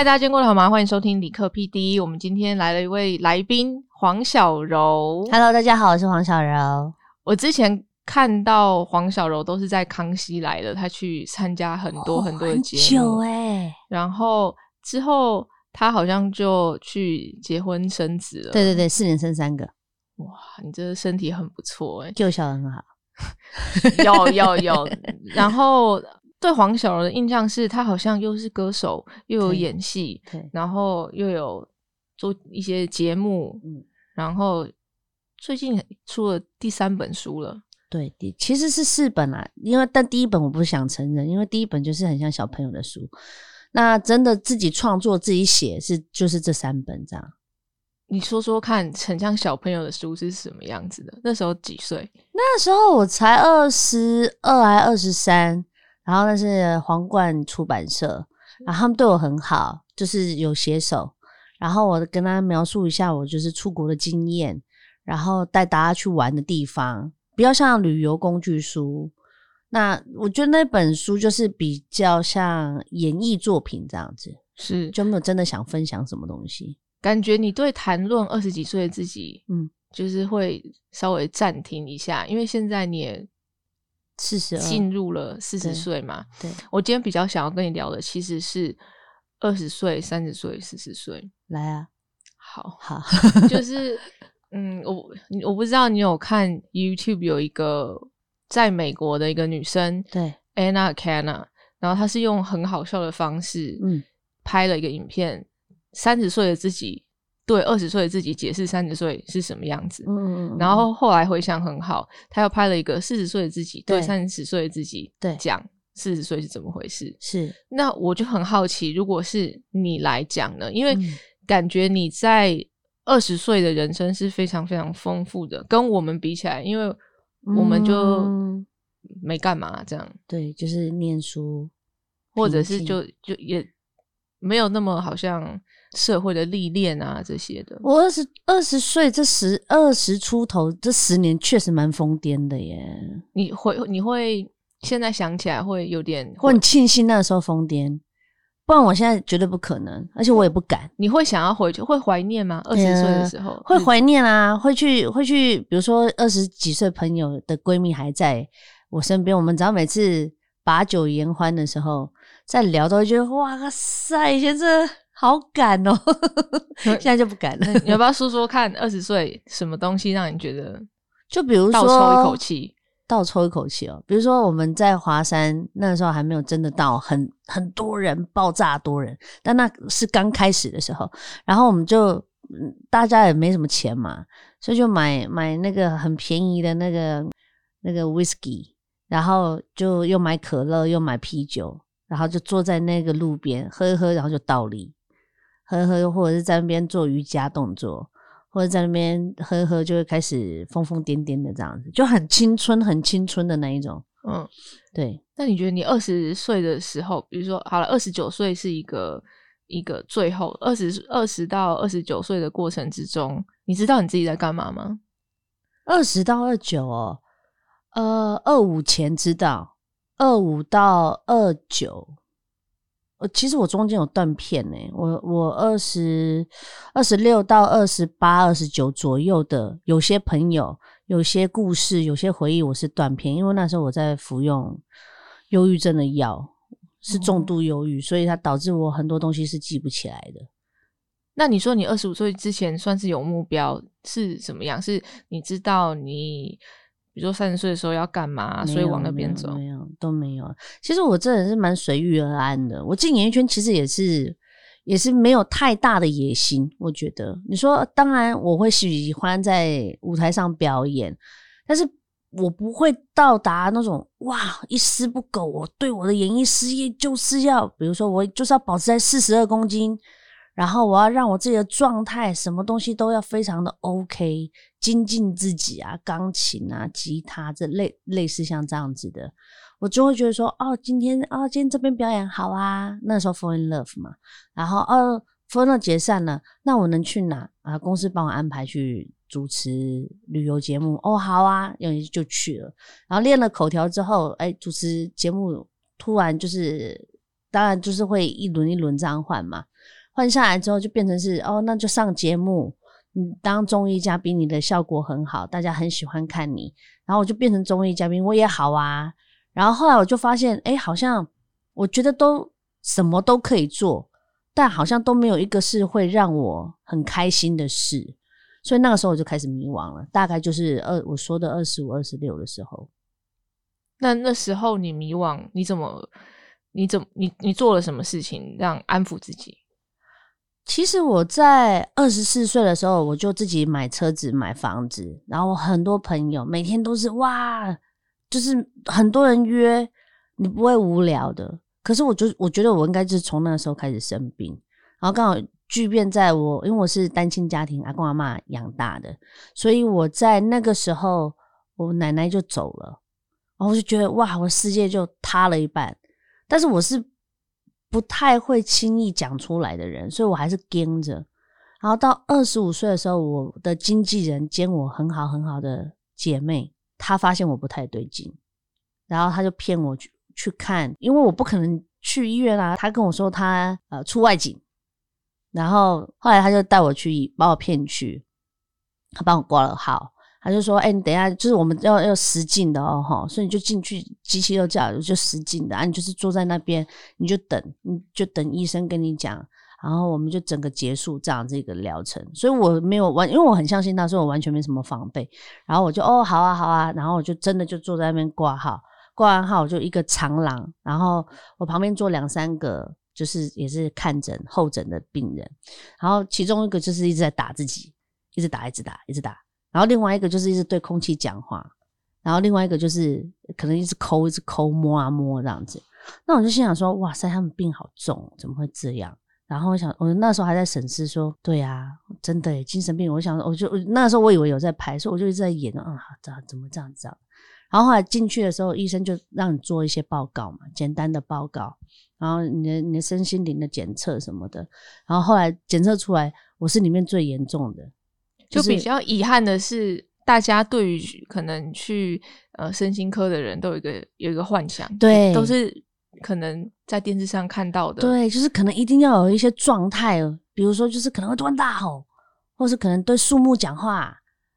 嗨，大家今天过得好吗？欢迎收听理科 PD。我们今天来了一位来宾黄小柔。Hello，大家好，我是黄小柔。我之前看到黄小柔都是在康熙来了，她去参加很多很多的节目，久哎、然后之后她好像就去结婚生子了。对对对，四年生三个，哇，你这身体很不错哎，就小得很好。有有有。然后对黄小柔的印象是，她好像又是歌手，又有演戏，然后又有做一些节目，嗯，然后最近出了第三本书了。对，第其实是四本啦，因为但第一本我不想承认，因为第一本就是很像小朋友的书。那真的自己创作、自己写是就是这三本这样。你说说看，很像小朋友的书是什么样子的？那时候几岁？那时候我才二十二还二十三，然后那是皇冠出版社，然后他们对我很好，就是有写手，然后我跟他描述一下我就是出国的经验，然后带大家去玩的地方，比较像旅游工具书。那我觉得那本书就是比较像演艺作品这样子，是，就没有真的想分享什么东西。感觉你对谈论二十几岁的自己，嗯，就是会稍微暂停一下，因为现在你也四十二，进入了四十岁嘛。对，我今天比较想要跟你聊的其实是二十岁、三十岁、四十岁。来啊，好，好，就是嗯，我我不知道你有看 YouTube 有一个在美国的一个女生对，Anna Kana，然后她是用很好笑的方式，嗯，拍了一个影片，三十岁的自己对二十岁的自己解释三十岁是什么样子。嗯然后后来回想很好，他又拍了一个四十岁的自己对对三十岁的自己对讲四十岁是怎么回事。是那我就很好奇，如果是你来讲呢？因为嗯感觉你在二十岁的人生是非常非常丰富的，跟我们比起来，因为我们就嗯没干嘛这样，对，就是念书，或者是就就也没有那么好像社会的历练啊这些的。我二十二十岁这十二十出头这十年确实蛮疯癫的耶，你会你会现在想起来会有点我很庆幸那时候疯癫，不然我现在绝对不可能，而且我也不敢。你会想要回去，会怀念吗？二十岁的时候会怀念啊，会去会去，比如说二十几岁朋友的闺蜜还在我身边，我们只要每次把酒言欢的时候，在聊都会觉得哇塞，以前真的好敢哦，现在就不敢了。你要不要说说看，二十岁什么东西让你觉得就比如说倒抽一口气？倒抽一口气哦。比如说我们在华山那时候还没有真的到很很多人爆炸多人，但那是刚开始的时候，然后我们就嗯大家也没什么钱嘛，所以就买买那个很便宜的那个那个 whisky，然后就又买可乐又买啤酒，然后就坐在那个路边喝一喝，然后就倒立，喝一喝或者是在那边做瑜伽动作。或者在那边喝一喝，就会开始疯疯癫癫的这样子，就很青春、很青春的那一种。嗯，对，那你觉得你二十岁的时候，比如说好了，二十九岁是一个一个最后二十二十到二十九岁的过程之中，你知道你自己在干嘛吗？二十到二九哦，呃，二五前知道，二五到二九，呃，其实我中间有断片呢。我我二十二十六到二十八、二十九左右的，有些朋友、有些故事、有些回忆，我是断片，因为那时候我在服用忧郁症的药，是重度忧郁，所以它导致我很多东西是记不起来的。那你说你二十五岁之前算是有目标是什么样？是你知道你，比如说三十岁的时候要干嘛，所以往那边走。没有都没有。其实我这人是蛮随遇而安的。我进演艺圈其实也是也是没有太大的野心。我觉得，你说当然我会喜欢在舞台上表演，但是我不会到达那种哇一丝不苟。我对我的演艺事业就是要，比如说我就是要保持在四十二公斤。然后我要让我自己的状态，什么东西都要非常的 OK，精进自己啊，钢琴啊、吉他这类类似像这样子的，我就会觉得说，哦，今天哦，今天这边表演好啊，那时候 fall in love 嘛，然后哦，fall in love 解散了，那我能去哪啊？公司帮我安排去主持旅游节目，哦，好啊，有人就去了，然后练了口条之后，哎，主持节目突然就是当然就是会一轮一轮这样换嘛。换下来之后就变成是哦，那就上节目，你当综艺嘉宾，你的效果很好，大家很喜欢看你。然后我就变成综艺嘉宾，我也好啊。然后后来我就发现，哎，好像我觉得都什么都可以做，但好像都没有一个是会让我很开心的事。所以那个时候我就开始迷惘了，大概就是二我说的二十五、二十六的时候。那那时候你迷惘，你怎么？你怎么你你做了什么事情让安抚自己？其实我在二十四岁的时候，我就自己买车子、买房子，然后很多朋友每天都是哇，就是很多人约，你不会无聊的。可是我就我觉得我应该就是从那时候开始生病，然后刚好巨变在我，因为我是单亲家庭，阿公阿妈养大的，所以我在那个时候我奶奶就走了，然后我就觉得哇，我世界就塌了一半。但是我是。不太会轻易讲出来的人，所以我还是跟着。然后到二十五岁的时候，我的经纪人兼我很好很好的姐妹，她发现我不太对劲，然后她就骗我去去看，因为我不可能去医院啊。她跟我说她呃出外景，然后后来她就带我去把我骗去，她帮我挂了号。他就说：“哎，你等一下，就是我们要要实境的哦，哈，所以你就进去，机器都叫就实境的啊，你就是坐在那边，你就等，你就等医生跟你讲，然后我们就整个结束这样这个疗程。所以我没有完，因为我很相信他，所以我完全没什么防备。然后我就哦，好啊，好啊，然后我就真的就坐在那边挂号，挂完号我就一个长廊，然后我旁边坐两三个，就是也是看诊候诊的病人，然后其中一个就是一直在打自己，一直打，一直打，一直打。”然后另外一个就是一直对空气讲话，然后另外一个就是可能一直抠，一直抠摸啊摸这样子。那我就心想说，哇塞，他们病好重，怎么会这样？然后我想，我那时候还在审视说，对啊，真的精神病。我想，我就那时候我以为有在拍，所以我就一直在演啊，这怎么这样子？然后后来进去的时候，医生就让你做一些报告嘛，简单的报告，然后你的你的身心灵的检测什么的。然后后来检测出来，我是里面最严重的。就比较遗憾的是，大家对于可能去呃身心科的人都有一个有一个幻想，对，都是可能在电视上看到的，对，就是可能一定要有一些状态，比如说就是可能会突然大吼，或是可能对树木讲话，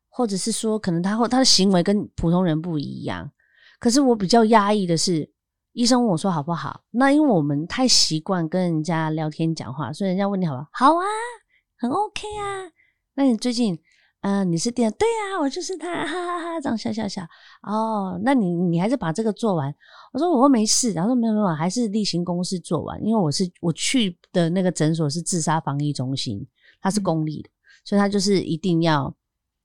或者是说可能他或他的行为跟普通人不一样。可是我比较压抑的是，医生问我说好不好？那因为我们太习惯跟人家聊天讲话，所以人家问你好不好？好啊，很 OK 啊。那你最近，嗯，你是店？对呀，我就是他，哈哈哈，这样笑笑笑。哦，那你你还是把这个做完。我说我没事，然后说没有没有，还是例行公事做完。因为我是我去的那个诊所是自杀防疫中心，它是公立的，所以他就是一定要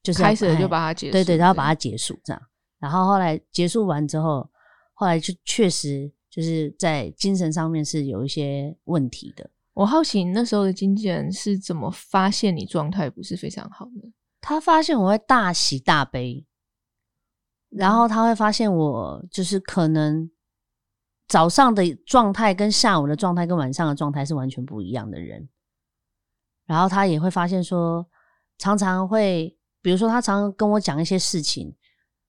就是开始就把它结束，对对，然后把它结束这样。然后后来结束完之后，后来就确实就是在精神上面是有一些问题的。我好奇那时候的经纪人是怎么发现你状态不是非常好的？他发现我会大喜大悲，然后他会发现我就是可能早上的状态跟下午的状态跟晚上的状态是完全不一样的人。然后他也会发现说，常常会，比如说他常常跟我讲一些事情，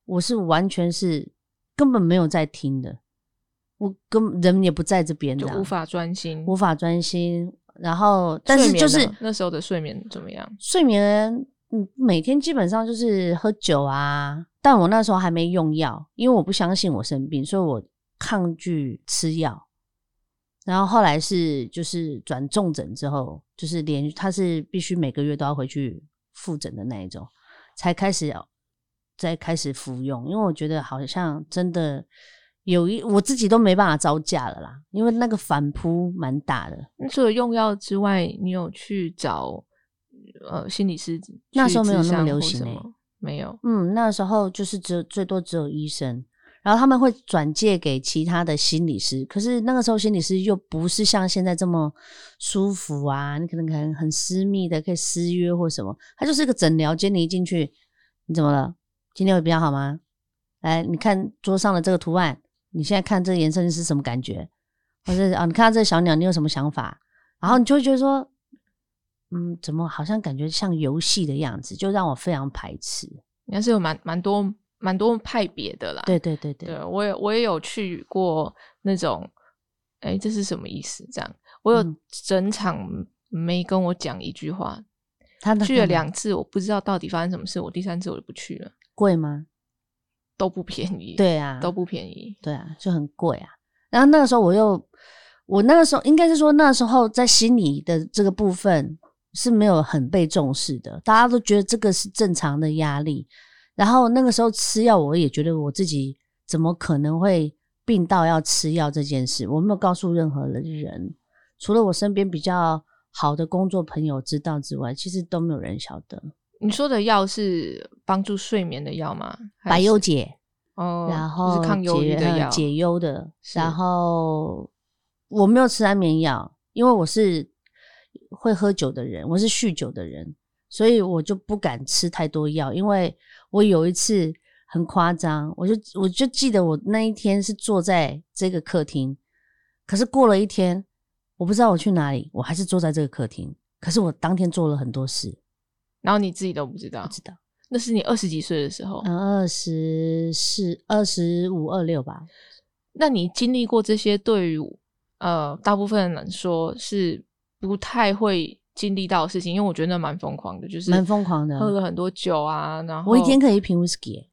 我是完全是根本没有在听的。我跟人也不在这边，就无法专心，无法专心。然后，但是就是那时候的睡眠怎么样？睡眠，嗯，每天基本上就是喝酒啊。但我那时候还没用药，因为我不相信我生病，所以我抗拒吃药。然后后来是就是转重诊之后，就是连他是必须每个月都要回去复诊的那一种，才开始再开始服用。因为我觉得好像真的。有一我自己都没办法招架了啦，因为那个反扑蛮大的。除了用药之外，你有去找呃心理师？那时候没有那么流行诶，没有。嗯，那时候就是只有最多只有医生，然后他们会转借给其他的心理师。可是那个时候心理师又不是像现在这么舒服啊，你可能可能很私密的可以私约或什么，他就是一个诊疗间，你一进去，你怎么了？今天会比较好吗？来，你看桌上的这个图案。你现在看这个颜色是什么感觉？或者啊，你看到这个小鸟，你有什么想法？然后你就会觉得说，嗯，怎么好像感觉像游戏的样子，就让我非常排斥。应该是有蛮蛮多蛮多派别的啦。对对对对，对我也我也有去过那种哎，这是什么意思？这样，我有嗯整场没跟我讲一句话，他的去了两次，我不知道到底发生什么事，我第三次我就不去了，贵吗？都不便宜，，对啊，都不便宜。对啊，就很贵啊。然后那个时候我又，我那个时候应该是说那时候在心理的这个部分是没有很被重视的，大家都觉得这个是正常的压力。然后那个时候吃药，我也觉得我自己怎么可能会病到要吃药这件事，我没有告诉任何的人，除了我身边比较好的工作朋友知道之外，其实都没有人晓得。你说的药是帮助睡眠的药吗？还百是忧解，哦，然后是抗忧郁解的药，呃解忧的。然后我没有吃安眠药，因为我是会喝酒的人，我是酗酒的人，所以我就不敢吃太多药。因为我有一次很夸张，我就我就记得我那一天是坐在这个客厅，可是过了一天，我不知道我去哪里，我还是坐在这个客厅。可是我当天做了很多事，然后你自己都不知道不，知道。那是你二十几岁的时候。嗯，二十四、二十五、二六吧。那你经历过这些，对于呃大部分人来说是不太会经历到的事情，因为我觉得那蛮疯狂的，就是蛮疯狂的喝了很多酒啊，然后我一天可以一瓶 whisky，、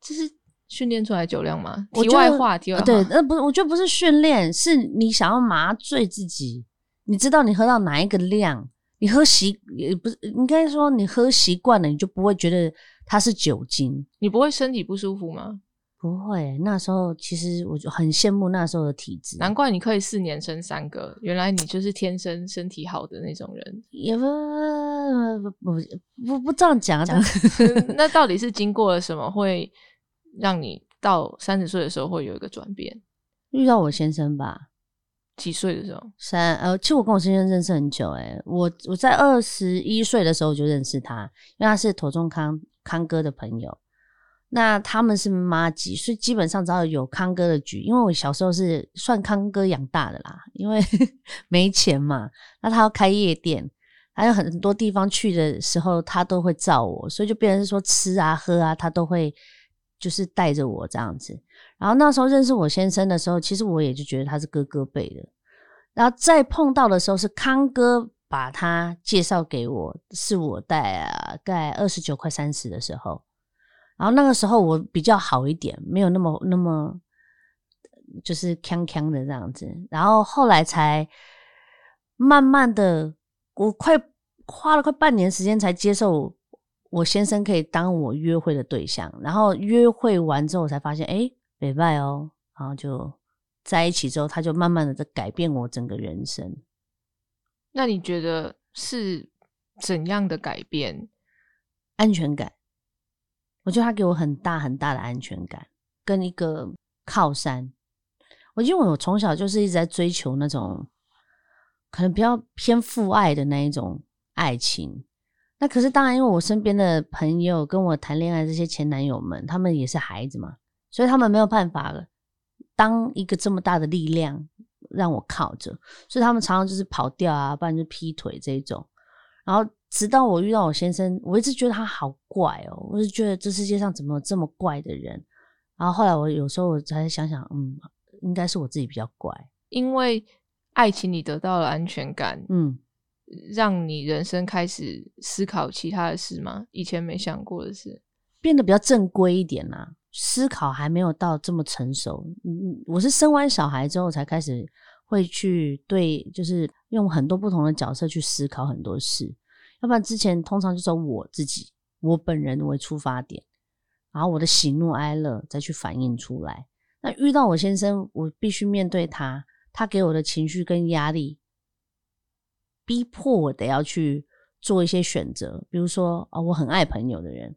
这是训练出来酒量吗？题外话，题外话，呃对，那不是，我觉得不是训练，是你想要麻醉自己。你知道你喝到哪一个量，你喝习也不是，应该说你喝习惯了，你就不会觉得它是酒精。你不会身体不舒服吗？不会，那时候其实我就很羡慕那时候的体质，难怪你可以四年生三个，原来你就是天生身体好的那种人。也不不不不不这样讲啊，那到底是经过了什么，会让你到三十岁的时候会有一个转变？遇到我先生吧，几岁的时候？三呃，其实我跟我先生认识很久、欸，我我在二十一岁的时候就认识他，因为他是头中康康哥的朋友。那他们是妈吉，所以基本上只要有康哥的局，因为我小时候是算康哥养大的啦，因为 没钱嘛，那他要开夜店，还有很多地方去的时候，他都会照我，所以就变成是说吃啊喝啊，他都会就是带着我这样子。然后那时候认识我先生的时候，其实我也就觉得他是哥哥辈的。然后再碰到的时候是康哥把他介绍给我，是我大啊概二十九快三十的时候。然后那个时候我比较好一点，没有那么那么就是锵锵的这样子。然后后来才慢慢的，我快花了快半年时间才接受我先生可以当我约会的对象。然后约会完之后，我才发现，哎，北拜哦，然后就在一起之后，他就慢慢的在改变我整个人生。那你觉得是怎样的改变？安全感，我觉得他给我很大很大的安全感，跟一个靠山。我因为我从小就是一直在追求那种可能比较偏父爱的那一种爱情。那可是当然，因为我身边的朋友跟我谈恋爱这些前男友们，他们也是孩子嘛，所以他们没有办法了当一个这么大的力量让我靠着，所以他们常常就是跑掉啊，不然就劈腿这一种。然后直到我遇到我先生，我一直觉得他好怪哦，我就觉得这世界上怎么有这么怪的人。然后后来我有时候我才想想，嗯，应该是我自己比较怪，因为爱情你得到了安全感，嗯，让你人生开始思考其他的事吗？以前没想过的事。变得比较正规一点啦、思考还没有到这么成熟。嗯，我是生完小孩之后才开始会去对，就是用很多不同的角色去思考很多事。要不然之前通常就从我自己、我本人为出发点，然后我的喜怒哀乐再去反映出来。那遇到我先生，我必须面对他，他给我的情绪跟压力，逼迫我得要去做一些选择。比如说，啊、我很爱朋友的人，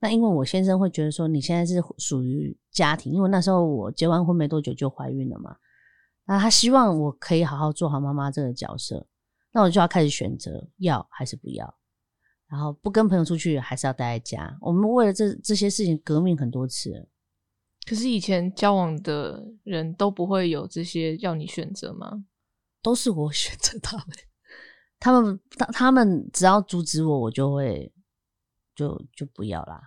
那因为我先生会觉得说，你现在是属于家庭，因为那时候我结完婚没多久就怀孕了嘛，那他希望我可以好好做好妈妈这个角色，那我就要开始选择要还是不要，然后不跟朋友出去，还是要待在家。我们为了这这些事情革命很多次了，可是以前交往的人都不会有这些要你选择吗？都是我 选择他们，他们他他们只要阻止我，我就会就就不要啦。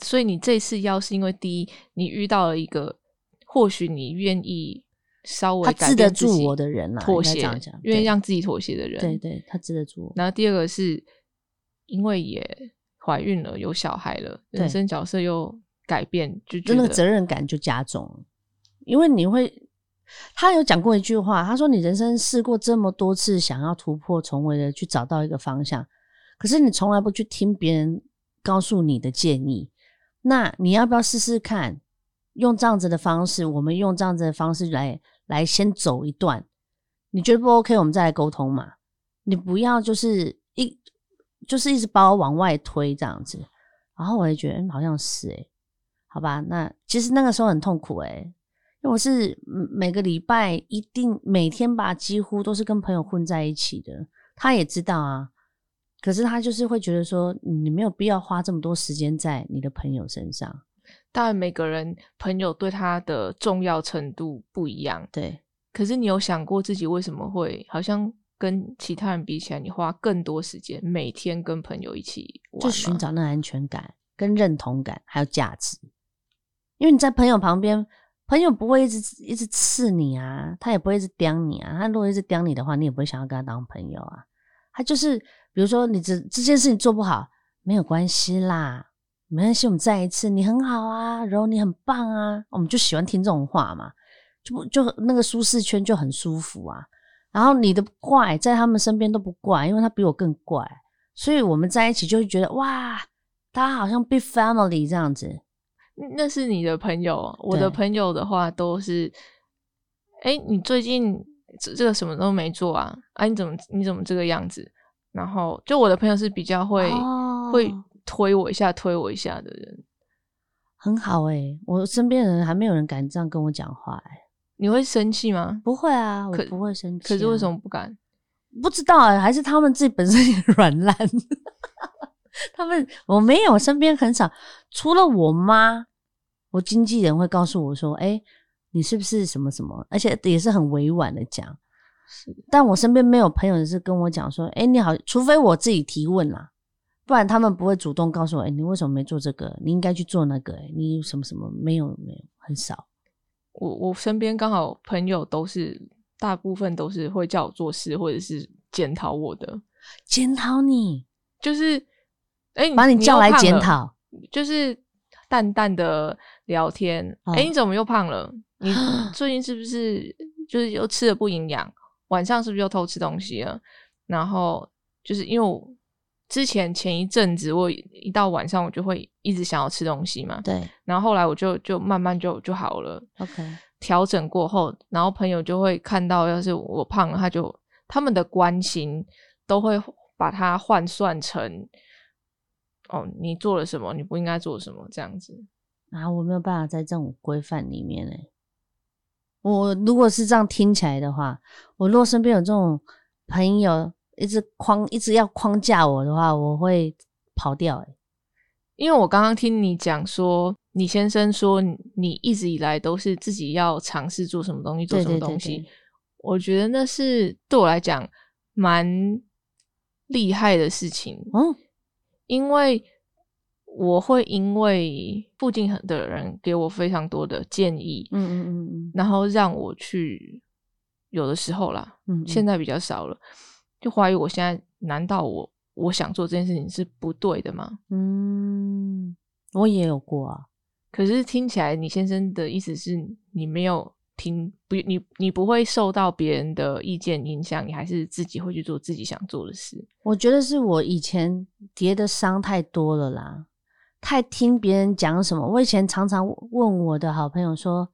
所以你这次要是因为第一，你遇到了一个或许你愿意稍微他治得住我的人啦，妥协愿意让自己妥协的人。对对，他治得住我。然后第二个是因为也怀孕了，有小孩了，对人生角色又改变，就那个责任感就加重，因为你会，他有讲过一句话，他说你人生试过这么多次想要突破重围的去找到一个方向，可是你从来不去听别人告诉你的建议，那你要不要试试看？用这样子的方式，我们用这样子的方式来来先走一段，你觉得不 OK？我们再来沟通嘛。你不要就是一就是一直把我往外推这样子，然后我也觉得、好像是诶、好吧，那其实那个时候很痛苦诶、因为我是每个礼拜一定每天吧，几乎都是跟朋友混在一起的。他也知道啊，可是他就是会觉得说，你没有必要花这么多时间在你的朋友身上。当然每个人朋友对他的重要程度不一样，对，可是你有想过自己为什么会好像跟其他人比起来，你花更多时间每天跟朋友一起玩就吗寻找那安全感、跟认同感，还有价值。因为你在朋友旁边，朋友不会一直一直刺你啊，他也不会一直刁你啊。他如果一直刁你的话，你也不会想要跟他当朋友啊。他就是，比如说你这这件事情做不好，没有关系啦，没关系，我们再一次，你很好啊，然后你很棒啊，我们就喜欢听这种话嘛，就不就那个舒适圈就很舒服啊。然后你的怪在他们身边都不怪，因为他比我更怪，所以我们在一起就会觉得哇，大家好像 big family 这样子。那是你的朋友，我的朋友的话都是，哎、你最近这这个什么都没做啊？啊，你怎么你怎么这个样子？然后就我的朋友是比较会、哦会推我一下、推我一下的人。很好诶、我身边的人还没有人敢这样跟我讲话诶、你会生气吗？不会啊，我不会生气、可是为什？么不敢？不知道哎、还是他们自己本身也 软烂。他们我没有，身边很少，除了我妈，我经纪人会告诉我说：“哎、你是不是什么什么？”而且也是很委婉的讲。但我身边没有朋友是跟我讲说：“哎、你好。”除非我自己提问啦，不然他们不会主动告诉我：“哎、你为什么没做这个？你应该去做那个、哎，你什么什么没有没有，很少。我我身边刚好朋友都是大部分都是会叫我做事，或者是检讨我的，检讨你，就是哎、把你叫来检讨。就是淡淡的聊天。哎、哦你怎么又胖了？你 最近是不是就是又吃的不营养？晚上是不是又偷吃东西了？然后就是因为我之前前一阵子，我一到晚上我就会一直想要吃东西嘛，对然后后来我就就慢慢就就好了。，OK，调整过后，然后朋友就会看到，要是我胖了，他就他们的关心都会把它换算成，哦，你做了什么，你不应该做什么这样子。啊，我没有办法在这种规范里面呢。我如果是这样听起来的话，我如果身边有这种朋友一直框一直要框架我的话，我会跑掉诶。因为我刚刚听你讲说，你先生说你你一直以来都是自己要尝试做什么东西，做什么对对对东西，对我觉得那是对我来讲蛮厉害的事情。嗯，因为我会因为附近很的人给我非常多的建议，嗯嗯嗯嗯然后让我去，有的时候啦，嗯嗯，现在比较少了，就怀疑我现在难道我我想做这件事情是不对的吗？嗯，我也有过啊。可是听起来你先生的意思是你没有听不你你不会受到别人的意见影响，你还是自己会去做自己想做的事。我觉得是我以前跌的伤太多了啦，太听别人讲什么。我以前常常问我的好朋友说：“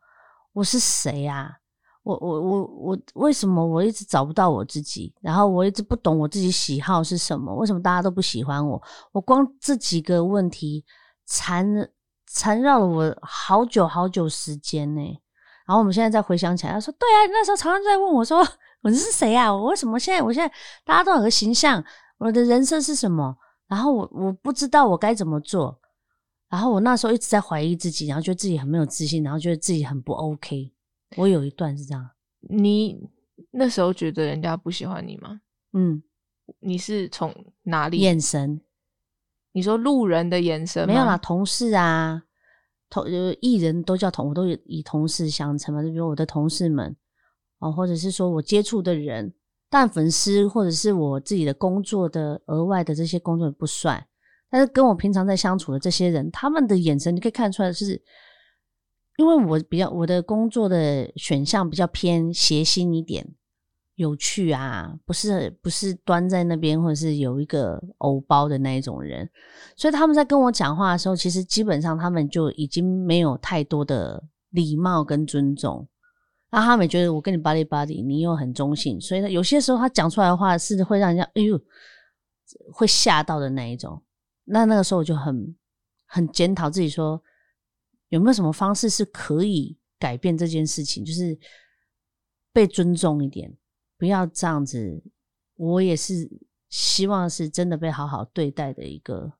我是谁呀、我我我我为什么我一直找不到我自己？然后我一直不懂我自己喜好是什么？为什么大家都不喜欢我？我光这几个问题缠缠绕了我好久好久时间呢、然后我们现在再回想起来，他说：“对啊，那时候常常在问我说，我是谁啊？我为什么现在我现在大家都有个形象，我的人设是什么？然后我我不知道我该怎么做。然后我那时候一直在怀疑自己，然后觉得自己很没有自信，然后觉得自己很不 OK。我有一段是这样，你那时候觉得人家不喜欢你吗？嗯，你是从哪里？眼神你说路人的眼神没有啦，同事啊，同呃艺人都叫同，我都以以同事相称嘛。就比如我的同事们，哦，或者是说我接触的人，但粉丝或者是我自己的工作的额外的这些工作不算，但是跟我平常在相处的这些人，他们的眼神你可以看出来是，因为我比较我的工作的选项比较偏谐星一点。有趣啊，不是不是端在那边，或者是有一个偶包的那一种人，所以他们在跟我讲话的时候，其实基本上他们就已经没有太多的礼貌跟尊重。那他们觉得我跟你 body body，你又很中性，所以有些时候他讲出来的话是会让人家哎呦会吓到的那一种。那那个时候我就很很检讨自己，说有没有什么方式是可以改变这件事情，就是被尊重一点。不要这样子，我也是希望是真的被好好对待的一个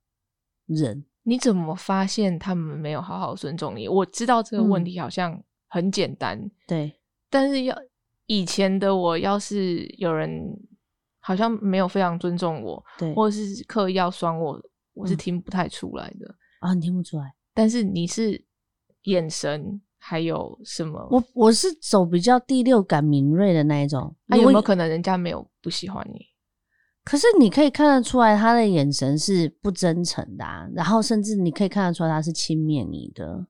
人。你怎么发现他们没有好好尊重你？我知道这个问题好像很简单，对，但是要以前的我，要是有人好像没有非常尊重我，对，或者是刻意要酸我，我是听不太出来的啊，你听不出来。但是你是眼神。还有什么？我我是走比较第六感敏锐的那一种。那有没有可能人家没有不喜欢你？可是你可以看得出来，他的眼神是不真诚的，啊然后甚至你可以看得出来他是轻蔑你的。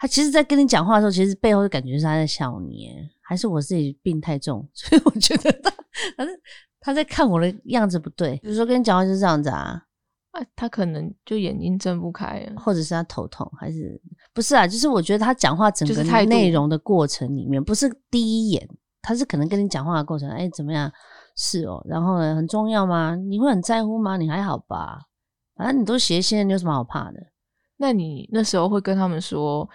他其实，在跟你讲话的时候，其实背后的感觉是他在笑你。还是我自己病太重，所以我觉得他，反正他在看我的样子不对。比如说跟你讲话就是这样子啊。啊，他可能就眼睛睁不开，或者是他头痛，还是不是啊？就是我觉得他讲话整个内容的过程里面，不是第一眼，他是可能跟你讲话的过程，哎，怎么样？是哦，然后呢，很重要吗？你会很在乎吗？你还好吧？反正你都斜线，你有什么好怕的？那你那时候会跟他们说，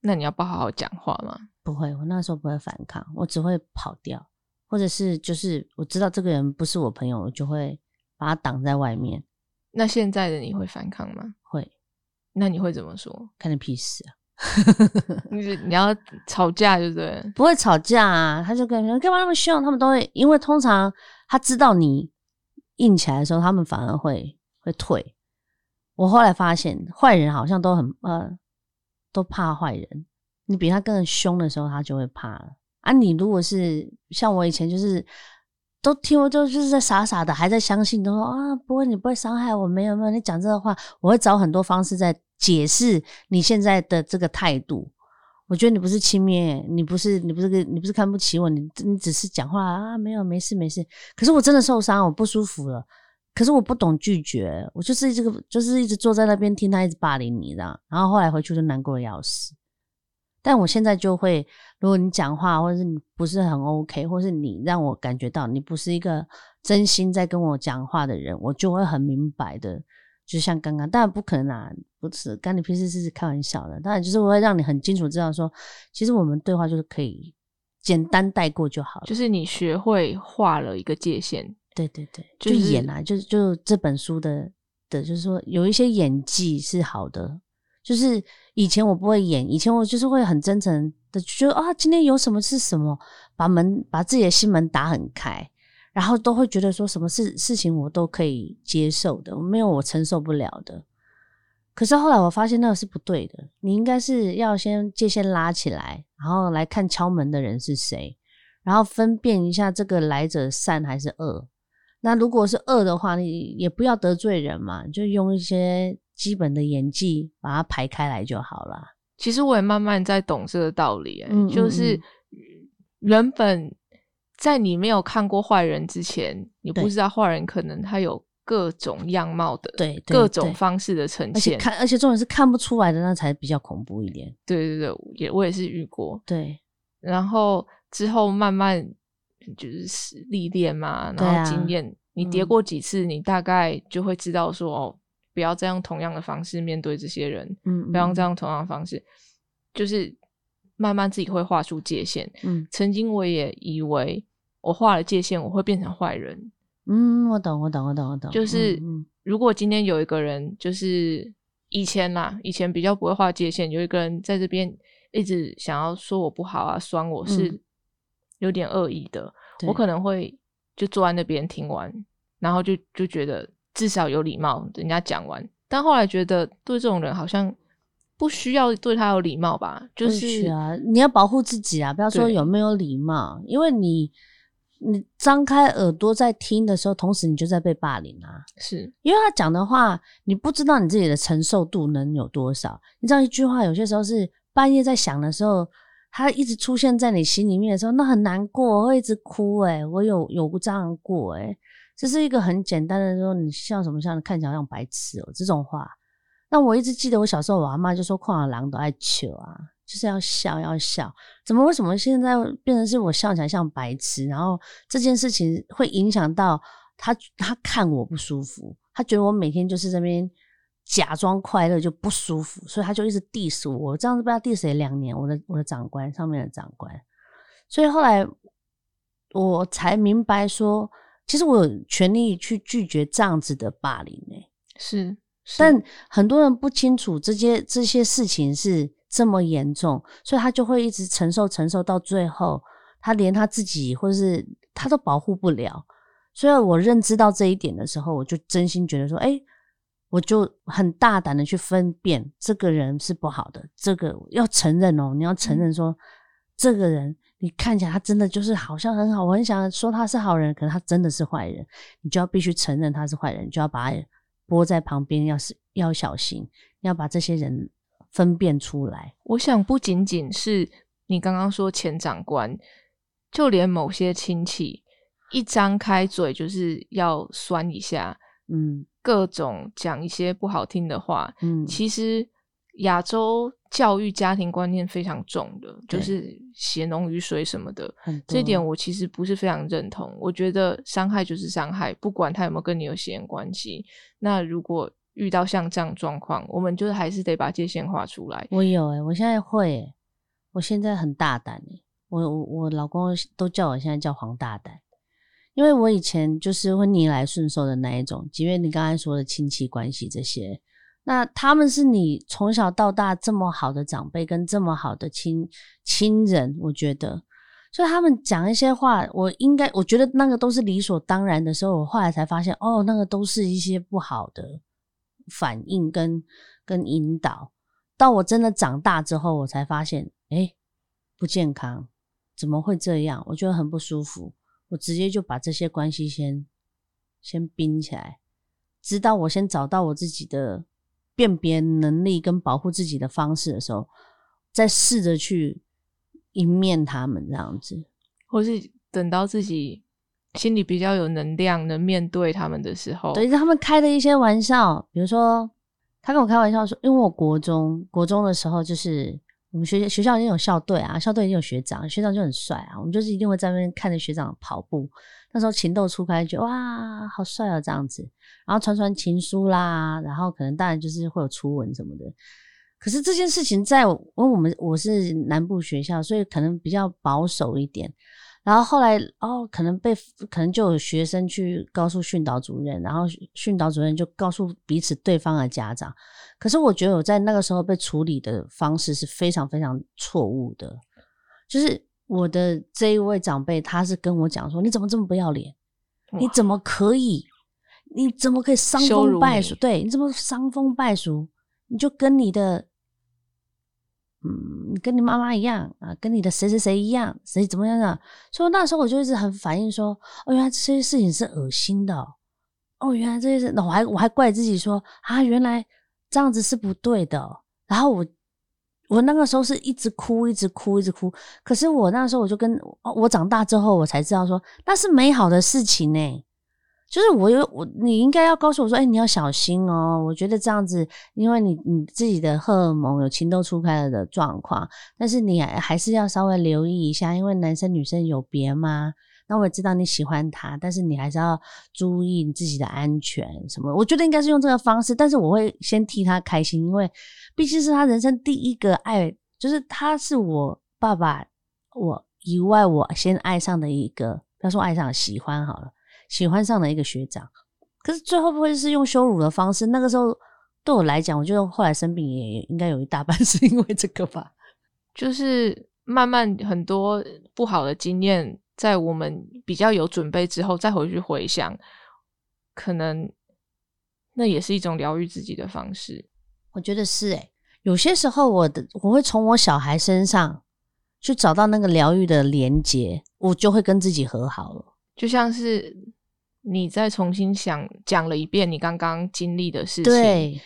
那你要不好好讲话吗？不会，我那时候不会反抗，我只会跑掉，或者是就是我知道这个人不是我朋友，我就会把他挡在外面。那现在的你会反抗吗？会。那你会怎么说？看你屁事啊！你你要吵架就对，不会吵架啊。他就跟说干嘛那么凶？他们都会，因为通常他知道你硬起来的时候，他们反而会会退。我后来发现，坏人好像都很呃都怕坏人。你比他更凶的时候，他就会怕了。啊，你如果是像我以前就是。都听我，都就是在傻傻的，还在相信，都说啊，不会，你不会伤害我，没有没有，你讲这个话，我会找很多方式在解释你现在的这个态度。我觉得你不是轻蔑，你不是，你不是个，你不是看不起我，你你只是讲话啊，没有，没事没事。可是我真的受伤，我不舒服了。可是我不懂拒绝，我就是这个，就是一直坐在那边听他一直霸凌你，这样，然后后来回去就难过的要死。但我现在就会，如果你讲话，或者是你不是很 OK，或是你让我感觉到你不是一个真心在跟我讲话的人，我就会很明白的，就像刚刚，当然不可能啊，不是干你平时是开玩笑的，当然就是我会让你很清楚知道说，其实我们对话就是可以简单带过就好了，就是你学会画了一个界限，对对对，就演啊，就就这本书的的，就是说有一些演技是好的。就是以前我不会演，以前我就是会很真诚的觉得啊，今天有什么是什么，把门把自己的心门打很开，然后都会觉得说什么事事情我都可以接受的，没有我承受不了的。可是后来我发现那个是不对的，你应该是要先界限拉起来，然后来看敲门的人是谁，然后分辨一下这个来者善还是恶。那如果是恶的话，你也不要得罪人嘛，就用一些。基本的演技把它排开来就好了。其实我也慢慢在懂这个道理，就是原本在你没有看过坏人之前，你不知道坏人可能他有各种样貌的，对各种方式的呈现。看，而且重点是看不出来的，那才比较恐怖一点。对对对，也我也是遇过。对，然后之后慢慢就是历练嘛，然后经验，你跌过几次，你大概就会知道说哦。不要再用同样的方式面对这些人，嗯，不要用这样同样的方式，就是慢慢自己会画出界限。嗯，曾经我也以为我画了界限，我会变成坏人。嗯，我懂，我懂，我懂，我懂。就是如果今天有一个人，就是以前啦，以前比较不会画界限，有一个人在这边一直想要说我不好啊，酸我是有点恶意的，我可能会就坐在那边听完，然后就就觉得。至少有礼貌，人家讲完。但后来觉得对这种人好像不需要对他有礼貌吧？就是啊，你要保护自己啊，不要说有没有礼貌，因为你你张开耳朵在听的时候，同时你就在被霸凌啊。是因为他讲的话，你不知道你自己的承受度能有多少。你知道一句话，有些时候是半夜在想的时候，他一直出现在你心里面的时候，那很难过，会一直哭。哎，我有有这样过，哎。这是一个很简单的说，你像什么像看起来像白痴哦这种话。那我一直记得我小时候，我阿妈就说：“矿的狼都爱笑啊，就是要笑要笑。”怎么为什么现在变成是我笑起来像白痴？然后这件事情会影响到他，他看我不舒服，他觉得我每天就是这边假装快乐就不舒服，所以他就一直 diss 我。这样子被他 diss 两年，我的我的长官上面的长官，所以后来我才明白说。其实我有权利去拒绝这样子的霸凌诶，是，但很多人不清楚这些这些事情是这么严重，所以他就会一直承受承受到最后，他连他自己或者是他都保护不了。所以我认知到这一点的时候，我就真心觉得说，哎，我就很大胆的去分辨这个人是不好的，这个要承认哦，你要承认说这个人。你看起来他真的就是好像很好，我很想说他是好人，可是他真的是坏人，你就要必须承认他是坏人，就要把他拨在旁边，要是要小心，要把这些人分辨出来。我想不仅仅是你刚刚说前长官，就连某些亲戚一张开嘴就是要酸一下，嗯，各种讲一些不好听的话，嗯，其实亚洲。教育家庭观念非常重的，就是血浓于水什么的，这点我其实不是非常认同。我觉得伤害就是伤害，不管他有没有跟你有血缘关系。那如果遇到像这样状况，我们就是还是得把界限画出来。我有哎，我现在会，我现在很大胆哎，我我我老公都叫我现在叫黄大胆，因为我以前就是会逆来顺受的那一种，即便你刚才说的亲戚关系这些。那他们是你从小到大这么好的长辈跟这么好的亲亲人，我觉得，所以他们讲一些话，我应该我觉得那个都是理所当然的时候，我后来才发现，哦，那个都是一些不好的反应跟跟引导。到我真的长大之后，我才发现，哎，不健康，怎么会这样？我觉得很不舒服，我直接就把这些关系先先冰起来，直到我先找到我自己的。辨别能力跟保护自己的方式的时候，再试着去迎面他们这样子，或是等到自己心里比较有能量，能面对他们的时候，对他们开的一些玩笑，比如说他跟我开玩笑说，因为我国中国中的时候就是。我们学学校已经有校队啊，校队已经有学长，学长就很帅啊。我们就是一定会在那边看着学长跑步。那时候情窦初开，觉得哇，好帅啊这样子。然后传传情书啦，然后可能当然就是会有初吻什么的。可是这件事情在，因为我们我是南部学校，所以可能比较保守一点。然后后来哦，可能被可能就有学生去告诉训导主任，然后训导主任就告诉彼此对方的家长。可是我觉得我在那个时候被处理的方式是非常非常错误的。就是我的这一位长辈，他是跟我讲说：“你怎么这么不要脸？你怎么可以？你怎么可以伤风败俗？对你怎么伤风败俗？你就跟你的。”嗯，跟你妈妈一样啊，跟你的谁谁谁一样，谁怎么样的？所以那时候我就一直很反应说，哦，原来这些事情是恶心的，哦，原来这些事，那我还我还怪自己说啊，原来这样子是不对的。然后我我那个时候是一直哭，一直哭，一直哭。可是我那时候我就跟我长大之后，我才知道说那是美好的事情呢。就是我有我，你应该要告诉我说，哎，你要小心哦。我觉得这样子，因为你你自己的荷尔蒙有情窦初开了的状况，但是你还是要稍微留意一下，因为男生女生有别嘛。那我也知道你喜欢他，但是你还是要注意你自己的安全什么。我觉得应该是用这个方式，但是我会先替他开心，因为毕竟是他人生第一个爱，就是他是我爸爸我以外我先爱上的一个，不要说爱上喜欢好了。喜欢上了一个学长，可是最后不会是用羞辱的方式？那个时候对我来讲，我觉得后来生病也应该有一大半 是因为这个吧。就是慢慢很多不好的经验，在我们比较有准备之后，再回去回想，可能那也是一种疗愈自己的方式。我觉得是诶，有些时候我的我会从我小孩身上去找到那个疗愈的连接，我就会跟自己和好了。就像是你再重新想讲了一遍你刚刚经历的事情，对，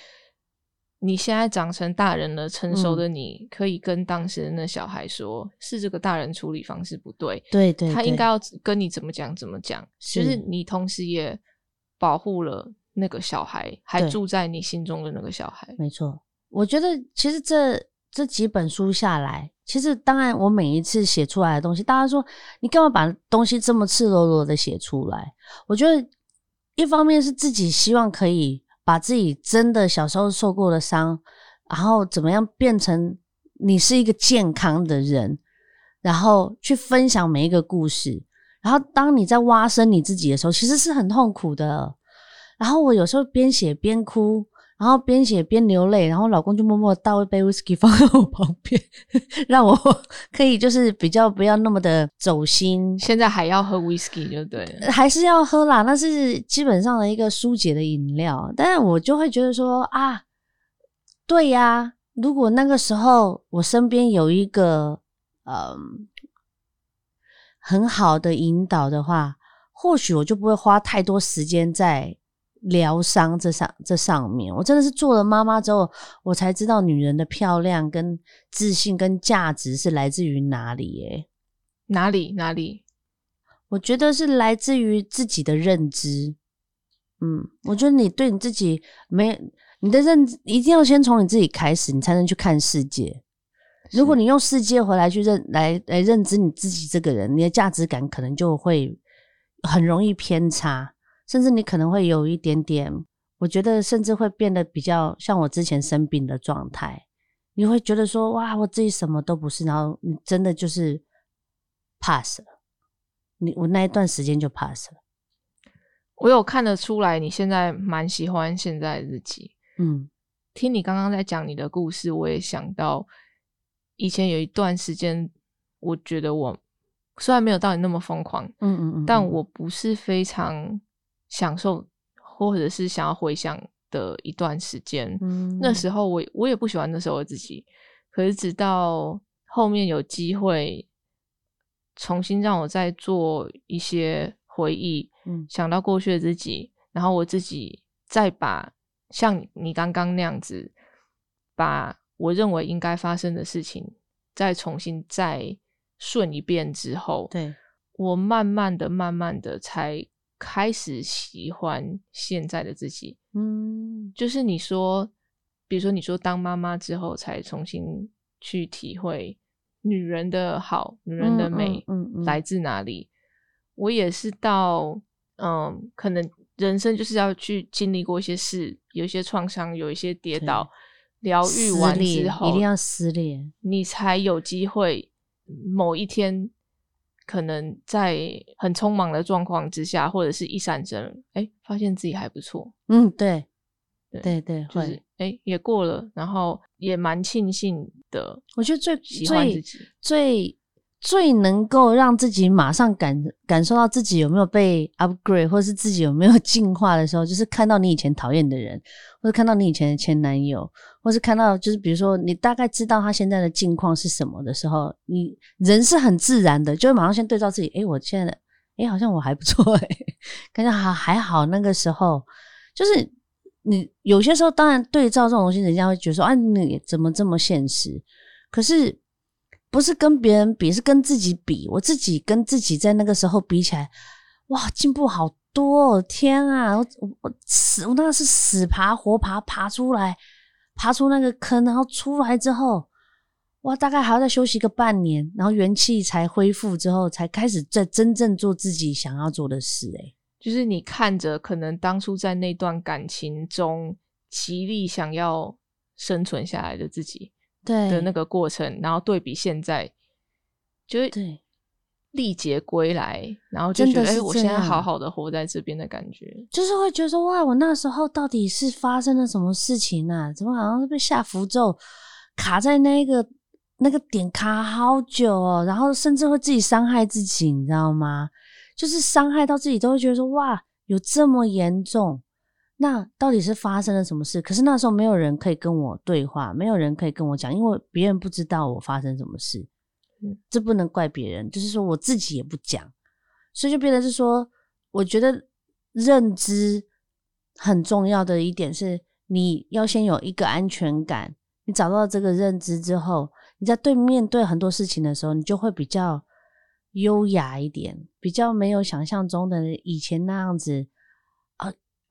你现在长成大人了，成熟嗯的你可以跟当时的那小孩说，是这个大人处理方式不对，对对，对他应该要跟你怎么讲怎么讲，就是是你同时也保护了那个小孩，还住在你心中的那个小孩。没错。我觉得其实这这几本书下来，其实当然我每一次写出来的东西，大家说你干嘛把东西这么赤裸裸的写出来？我觉得一方面是自己希望可以把自己真的小时候受过的伤，然后怎么样变成你是一个健康的人，然后去分享每一个故事。然后当你在挖深你自己的时候，其实是很痛苦的。然后我有时候边写边哭，然后边写边流泪，然后老公就默默倒一杯 whisky 放在我旁边，让我可以就是比较不要那么的走心。现在还要喝 whisky 就对了，还是要喝啦，那是基本上的一个疏解的饮料。但是我就会觉得说啊，对呀，如果那个时候我身边有一个嗯很好的引导的话，或许我就不会花太多时间在疗伤这上这上面。我真的是做了妈妈之后，我才知道女人的漂亮、跟自信、跟价值是来自于哪里耶。哪里哪里，我觉得是来自于自己的认知。嗯，我觉得你对你自己没你的认知，一定要先从你自己开始，你才能去看世界。如果你用世界回来去认来来认知你自己这个人，你的价值感可能就会很容易偏差，甚至你可能会有一点点，我觉得甚至会变得比较像我之前生病的状态。你会觉得说，哇，我自己什么都不是，然后你真的就是 pass 了。你我那一段时间就 pass 了。我有看得出来，你现在蛮喜欢现在的自己。嗯听你刚刚在讲你的故事，我也想到以前有一段时间，我觉得我虽然没有到你那么疯狂，嗯嗯嗯，但我不是非常享受，或者是想要回想的一段时间。嗯。那时候我我也不喜欢那时候的自己，可是直到后面有机会重新让我再做一些回忆，嗯。想到过去的自己，然后我自己再把像你刚刚那样子，把我认为应该发生的事情再重新再顺一遍之后，对，我慢慢的、慢慢的才开始喜欢现在的自己。嗯就是你说，比如说你说当妈妈之后，才重新去体会女人的好、女人的美嗯嗯嗯来自哪里。我也是到，嗯，可能人生就是要去经历过一些事，有一些创伤，有一些跌倒，疗愈完之后，一定要撕裂。你才有机会某一天，可能在很匆忙的状况之下，或者是一闪神，哎，发现自己还不错，嗯，对，对对对，会就是哎也过了，然后也蛮庆幸的，我觉得最喜欢自最己。最最能够让自己马上感感受到自己有没有被 upgrade，或是自己有没有进化的时候，就是看到你以前讨厌的人，或者看到你以前的前男友，或是看到就是比如说你大概知道他现在的境况是什么的时候，你人是很自然的，就会马上先对照自己，诶，我现在的诶，好像我还不错诶，感觉还还好。那个时候就是你有些时候当然对照这种东西，人家会觉得说啊，你怎么这么现实？可是不是跟别人比，是跟自己比。我自己跟自己在那个时候比起来，哇，进步好多、哦！天啊，我我死，我那是死爬活爬爬出来，爬出那个坑，然后出来之后，哇，大概还要再休息个半年，然后元气才恢复之后，才开始在真正做自己想要做的事、欸。就是你看着可能当初在那段感情中极力想要生存下来的自己对的那个过程，然后对比现在，就是对历劫归来，然后就觉得哎、我现在好好的活在这边的感觉。就是会觉得说，哇，我那时候到底是发生了什么事情啊？怎么好像是被下符咒，卡在那个那个点卡好久哦，然后甚至会自己伤害自己，你知道吗？就是伤害到自己都会觉得说，哇，有这么严重？那到底是发生了什么事？可是那时候没有人可以跟我对话，没有人可以跟我讲，因为别人不知道我发生什么事。嗯，这不能怪别人，就是说我自己也不讲，所以就变成是说，我觉得认知很重要的一点是，你要先有一个安全感。你找到这个认知之后，你在对面对很多事情的时候，你就会比较优雅一点，比较没有想象中的以前那样子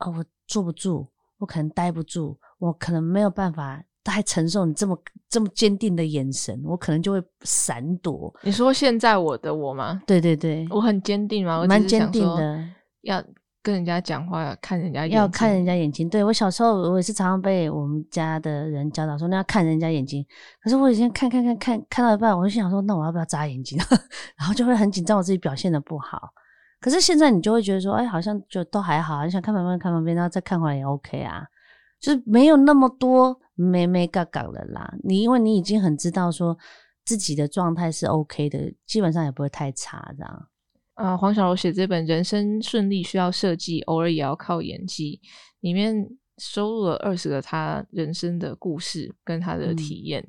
啊啊，我坐不住，我可能待不住，我可能没有办法太承受你这么这么坚定的眼神，我可能就会闪躲。你说现在我的我吗？对对对，我很坚定吗？我蛮坚定的，要。跟人家讲话看人家，要看人家眼睛。对我小时候，我也是常常被我们家的人教导说，那要看人家眼睛。可是我以前看看看看看到一半，我就想说，那我要不要眨眼睛？然后就会很紧张，我自己表现的不好。可是现在你就会觉得说，哎，好像就都还好。你想看旁边看旁边，然后再看回来也 OK 啊，就是没有那么多没没嘎嘎了啦。你因为你已经很知道说自己的状态是 OK 的，基本上也不会太差这样。啊，黄小柔写这本《人生顺利需要设计，偶尔也要靠演技》，里面收录了二十个他人生的故事跟他的体验。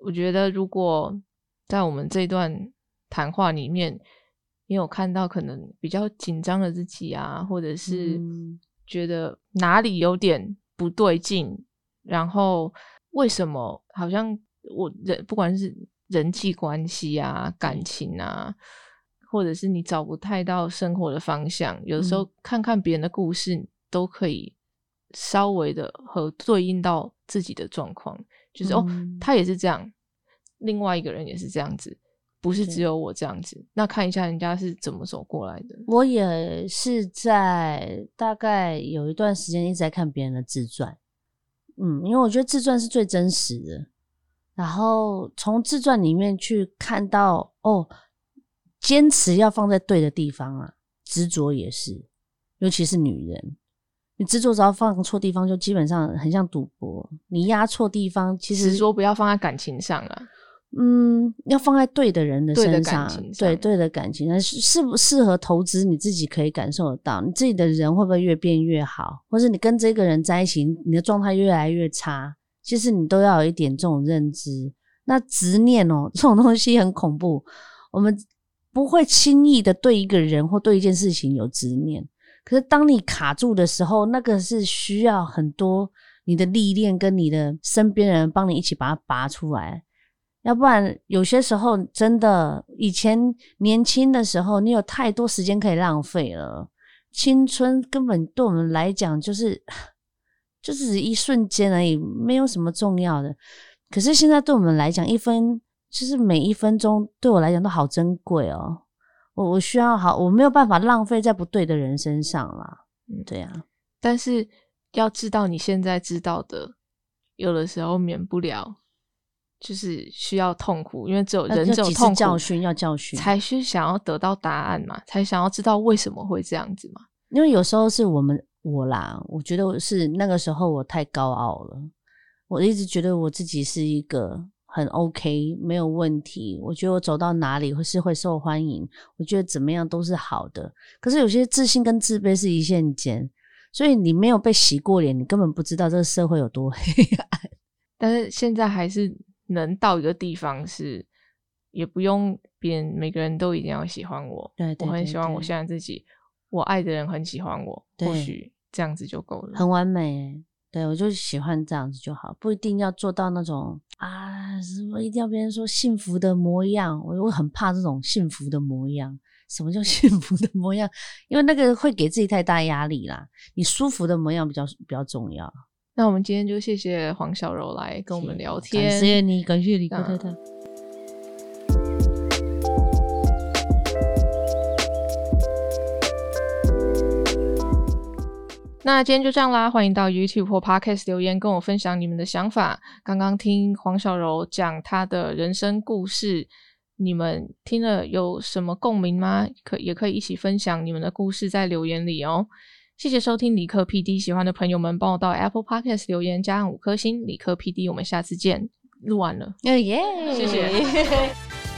我觉得，如果在我们这段谈话里面，你有看到可能比较紧张的自己啊，或者是觉得哪里有点不对劲，然后为什么好像我人不管是人际关系啊、感情啊。或者是你找不太到生活的方向，有的时候看看别人的故事，都可以稍微的和对应到自己的状况，就是哦，他也是这样，另外一个人也是这样子，不是只有我这样子。那看一下人家是怎么走过来的。我也是在大概有一段时间一直在看别人的自传，嗯，因为我觉得自传是最真实的，然后从自传里面去看到哦。坚持要放在对的地方啊，执着也是，尤其是女人，你执着只要放错地方，就基本上很像赌博。你压错地方，其实说不要放在感情上啊，嗯，要放在对的人的身上，对对的感情，那适不适合投资，你自己可以感受得到。你自己的人会不会越变越好，或者你跟这个人在一起，你的状态越来越差，其实你都要有一点这种认知。那执念哦，这种东西很恐怖，我们。不会轻易的对一个人或对一件事情有执念，可是当你卡住的时候，那个是需要很多你的历练跟你的身边人帮你一起把它拔出来，要不然有些时候真的以前年轻的时候，你有太多时间可以浪费了，青春根本对我们来讲就是 就只是一瞬间而已，没有什么重要的，可是现在对我们来讲一分。就是每一分钟对我来讲都好珍贵哦，我我需要好，我没有办法浪费在不对的人身上啦。嗯，对啊。但是要知道你现在知道的，有的时候免不了就是需要痛苦，因为只有人只有痛苦教训要教训，才是想要得到答案嘛，才想要知道为什么会这样子嘛。因为有时候是我们我啦，我觉得是那个时候我太高傲了，我一直觉得我自己是一个。很 OK，没有问题。我觉得我走到哪里会是会受欢迎，我觉得怎么样都是好的。可是有些自信跟自卑是一线间，所以你没有被洗过脸，你根本不知道这个社会有多 黑暗。但是现在还是能到一个地方，是也不用别人每个人都一定要喜欢我。对，我很喜欢我现在自己，我爱的人很喜欢我，或许这样子就够了，很完美。对，我就喜欢这样子就好，不一定要做到那种啊什么，一定要别人说幸福的模样。我我很怕这种幸福的模样。什么叫 幸福的模样？因为那个会给自己太大压力啦。你舒服的模样比较比较重要。那我们今天就谢谢黄小柔来跟我们聊天，感谢你，感谢李哥太太。那今天就这样啦，欢迎到 YouTube 或 Podcast 留言跟我分享你们的想法。刚刚听黄小柔讲她的人生故事，你们听了有什么共鸣吗？可也可以一起分享你们的故事在留言里哦。谢谢收听理科 PD，喜欢的朋友们帮我到 Apple Podcast 留言加上五颗星。理科 PD，我们下次见。录完了，耶，谢谢。